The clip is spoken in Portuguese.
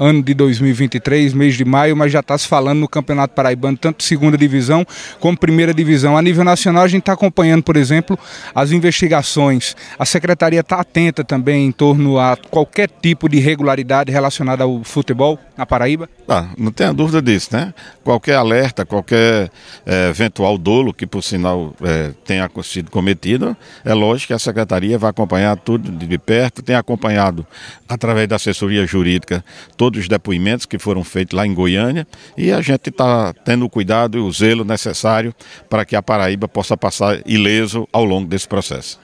ano de 2023, mês de maio, mas já está se falando no Campeonato Paraibano, tanto segunda divisão como primeira divisão. A nível nacional, a gente está acompanhando, por exemplo, as investigações. A secretaria está atenta também em torno a qualquer tipo de irregularidade relacionada ao futebol na Paraíba? Ah, não tenha dúvida disso, né? Qualquer alerta, qualquer é, eventual dolo que, por sinal, é, tenha sido cometido, é lógico que a secretaria vai acompanhar tudo de perto, tem acompanhado através da assessoria jurídica todos os depoimentos que foram feitos lá em Goiânia e a gente está tendo o cuidado e o zelo necessário para que a Paraíba possa passar ileso ao longo desse processo.